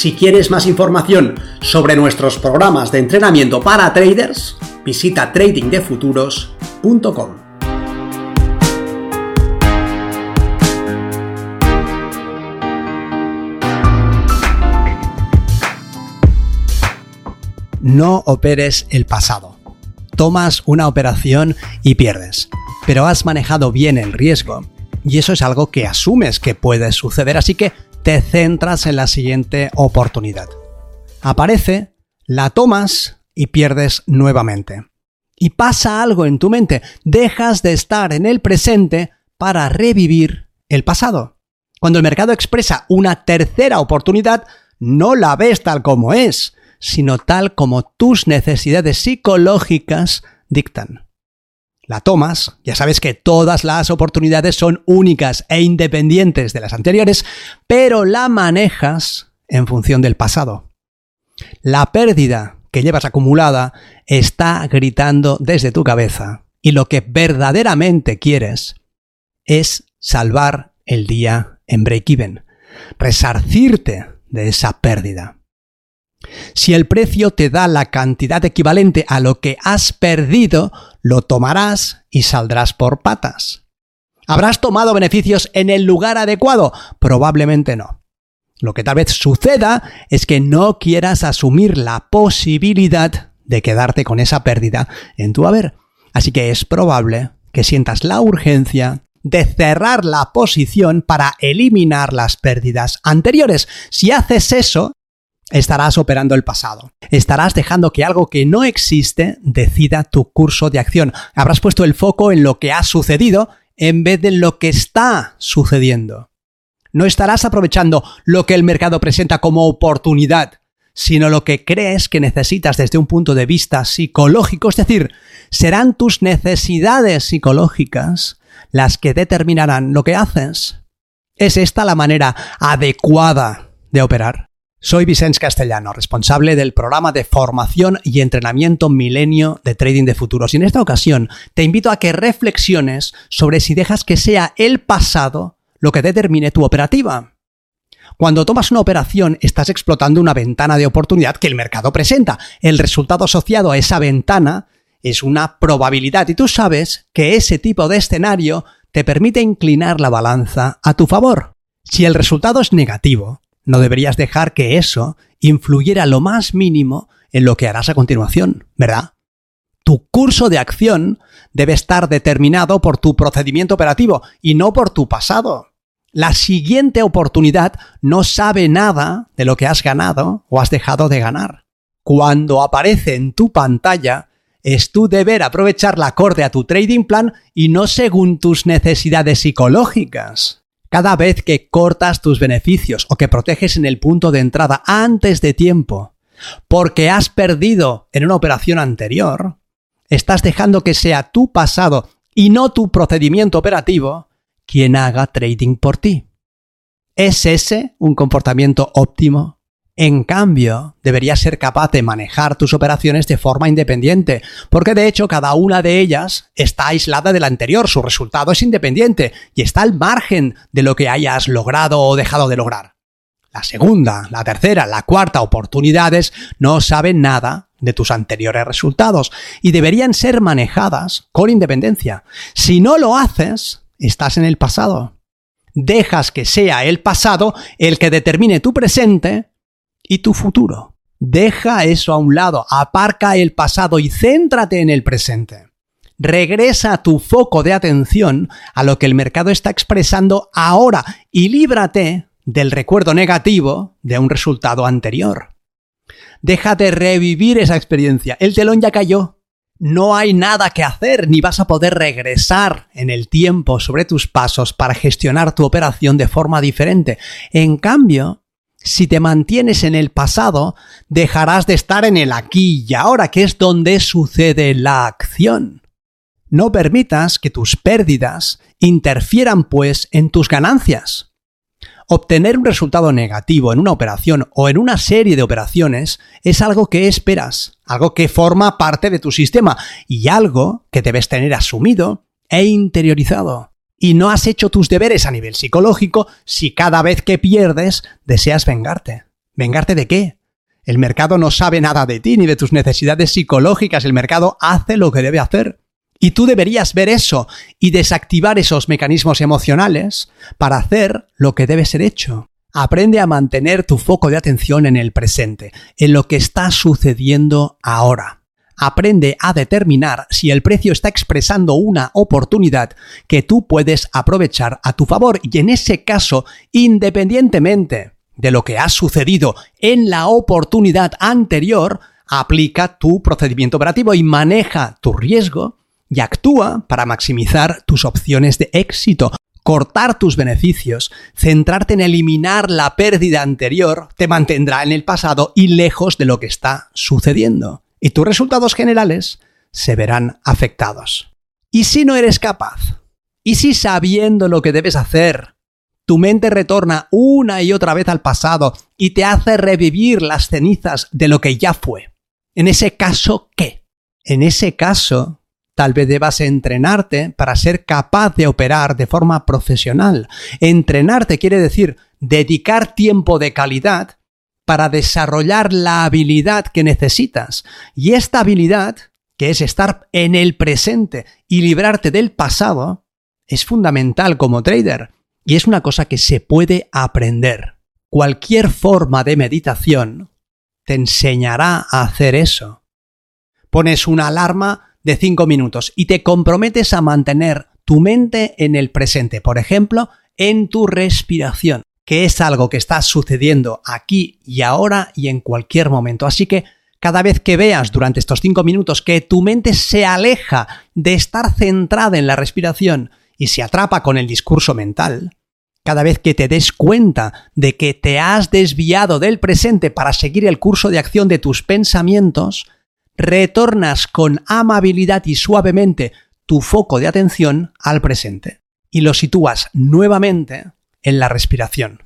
Si quieres más información sobre nuestros programas de entrenamiento para traders, visita tradingdefuturos.com. No operes el pasado. Tomas una operación y pierdes, pero has manejado bien el riesgo y eso es algo que asumes que puede suceder, así que te centras en la siguiente oportunidad. Aparece, la tomas y pierdes nuevamente. Y pasa algo en tu mente, dejas de estar en el presente para revivir el pasado. Cuando el mercado expresa una tercera oportunidad, no la ves tal como es, sino tal como tus necesidades psicológicas dictan la tomas, ya sabes que todas las oportunidades son únicas e independientes de las anteriores, pero la manejas en función del pasado. La pérdida que llevas acumulada está gritando desde tu cabeza y lo que verdaderamente quieres es salvar el día en break-even, resarcirte de esa pérdida. Si el precio te da la cantidad equivalente a lo que has perdido, lo tomarás y saldrás por patas. ¿Habrás tomado beneficios en el lugar adecuado? Probablemente no. Lo que tal vez suceda es que no quieras asumir la posibilidad de quedarte con esa pérdida en tu haber. Así que es probable que sientas la urgencia de cerrar la posición para eliminar las pérdidas anteriores. Si haces eso, estarás operando el pasado. Estarás dejando que algo que no existe decida tu curso de acción. Habrás puesto el foco en lo que ha sucedido en vez de lo que está sucediendo. No estarás aprovechando lo que el mercado presenta como oportunidad, sino lo que crees que necesitas desde un punto de vista psicológico, es decir, serán tus necesidades psicológicas las que determinarán lo que haces. ¿Es esta la manera adecuada de operar? Soy Vicente Castellano, responsable del programa de formación y entrenamiento milenio de trading de futuros. Y en esta ocasión te invito a que reflexiones sobre si dejas que sea el pasado lo que determine tu operativa. Cuando tomas una operación estás explotando una ventana de oportunidad que el mercado presenta. El resultado asociado a esa ventana es una probabilidad y tú sabes que ese tipo de escenario te permite inclinar la balanza a tu favor. Si el resultado es negativo, no deberías dejar que eso influyera lo más mínimo en lo que harás a continuación, ¿verdad? Tu curso de acción debe estar determinado por tu procedimiento operativo y no por tu pasado. La siguiente oportunidad no sabe nada de lo que has ganado o has dejado de ganar. Cuando aparece en tu pantalla, es tu deber aprovechar acorde a tu trading plan y no según tus necesidades psicológicas. Cada vez que cortas tus beneficios o que proteges en el punto de entrada antes de tiempo, porque has perdido en una operación anterior, estás dejando que sea tu pasado y no tu procedimiento operativo quien haga trading por ti. ¿Es ese un comportamiento óptimo? En cambio, deberías ser capaz de manejar tus operaciones de forma independiente, porque de hecho cada una de ellas está aislada de la anterior, su resultado es independiente y está al margen de lo que hayas logrado o dejado de lograr. La segunda, la tercera, la cuarta oportunidades no saben nada de tus anteriores resultados y deberían ser manejadas con independencia. Si no lo haces, estás en el pasado. Dejas que sea el pasado el que determine tu presente y tu futuro. Deja eso a un lado, aparca el pasado y céntrate en el presente. Regresa tu foco de atención a lo que el mercado está expresando ahora y líbrate del recuerdo negativo de un resultado anterior. Déjate revivir esa experiencia. El telón ya cayó. No hay nada que hacer, ni vas a poder regresar en el tiempo sobre tus pasos para gestionar tu operación de forma diferente. En cambio, Si te mantienes en el pasado, dejarás de estar en el aquí y ahora, que es donde sucede la acción. No permitas que tus pérdidas interfieran, pues, en tus ganancias. Obtener un resultado negativo en una operación o en una serie de operaciones es algo que esperas, algo que forma parte de tu sistema y algo que debes tener asumido e interiorizado. Y no has hecho tus deberes a nivel psicológico si cada vez que pierdes deseas vengarte. ¿Vengarte de qué? El mercado no sabe nada de ti ni de tus necesidades psicológicas. El mercado hace lo que debe hacer. Y tú deberías ver eso y desactivar esos mecanismos emocionales para hacer lo que debe ser hecho. Aprende a mantener tu foco de atención en el presente, en lo que está sucediendo ahora. Aprende a determinar si el precio está expresando una oportunidad que tú puedes aprovechar a tu favor y en ese caso, independientemente de lo que ha sucedido en la oportunidad anterior, aplica tu procedimiento operativo y maneja tu riesgo y actúa para maximizar tus opciones de éxito. Cortar tus beneficios, centrarte en eliminar la pérdida anterior, te mantendrá en el pasado y lejos de lo que está sucediendo. Y tus resultados generales se verán afectados. ¿Y si no eres capaz? ¿Y si sabiendo lo que debes hacer, tu mente retorna una y otra vez al pasado y te hace revivir las cenizas de lo que ya fue? En ese caso, ¿qué? En ese caso, Tal vez debas entrenarte para ser capaz de operar de forma profesional. Entrenarte quiere decir dedicar tiempo de calidad para desarrollar la habilidad que necesitas. Y esta habilidad, que es estar en el presente y librarte del pasado, es fundamental como trader. Y es una cosa que se puede aprender. Cualquier forma de meditación te enseñará a hacer eso. Pones una alarma de 5 minutos y te comprometes a mantener tu mente en el presente, por ejemplo, en tu respiración, que es algo que está sucediendo aquí y ahora y en cualquier momento. Así que cada vez que veas durante estos 5 minutos que tu mente se aleja de estar centrada en la respiración y se atrapa con el discurso mental, cada vez que te des cuenta de que te has desviado del presente para seguir el curso de acción de tus pensamientos, retornas con amabilidad y suavemente tu foco de atención al presente y lo sitúas nuevamente en la respiración.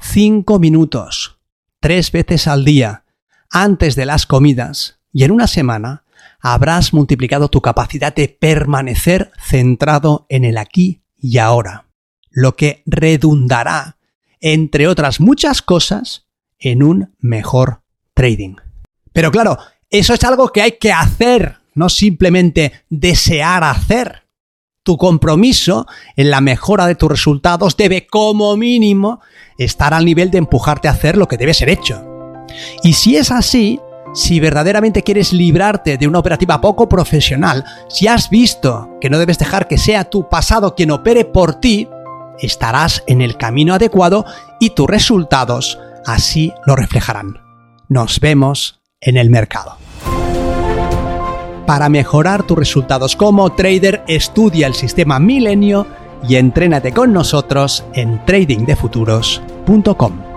Cinco minutos, tres veces al día, antes de las comidas, y en una semana habrás multiplicado tu capacidad de permanecer centrado en el aquí y ahora, lo que redundará, entre otras muchas cosas, en un mejor trading. Pero claro, eso es algo que hay que hacer, no simplemente desear hacer. Tu compromiso en la mejora de tus resultados debe como mínimo estar al nivel de empujarte a hacer lo que debe ser hecho. Y si es así, si verdaderamente quieres librarte de una operativa poco profesional, si has visto que no debes dejar que sea tu pasado quien opere por ti, estarás en el camino adecuado y tus resultados así lo reflejarán. Nos vemos en el mercado. Para mejorar tus resultados como trader, estudia el sistema Milenio y entrénate con nosotros en tradingdefuturos.com.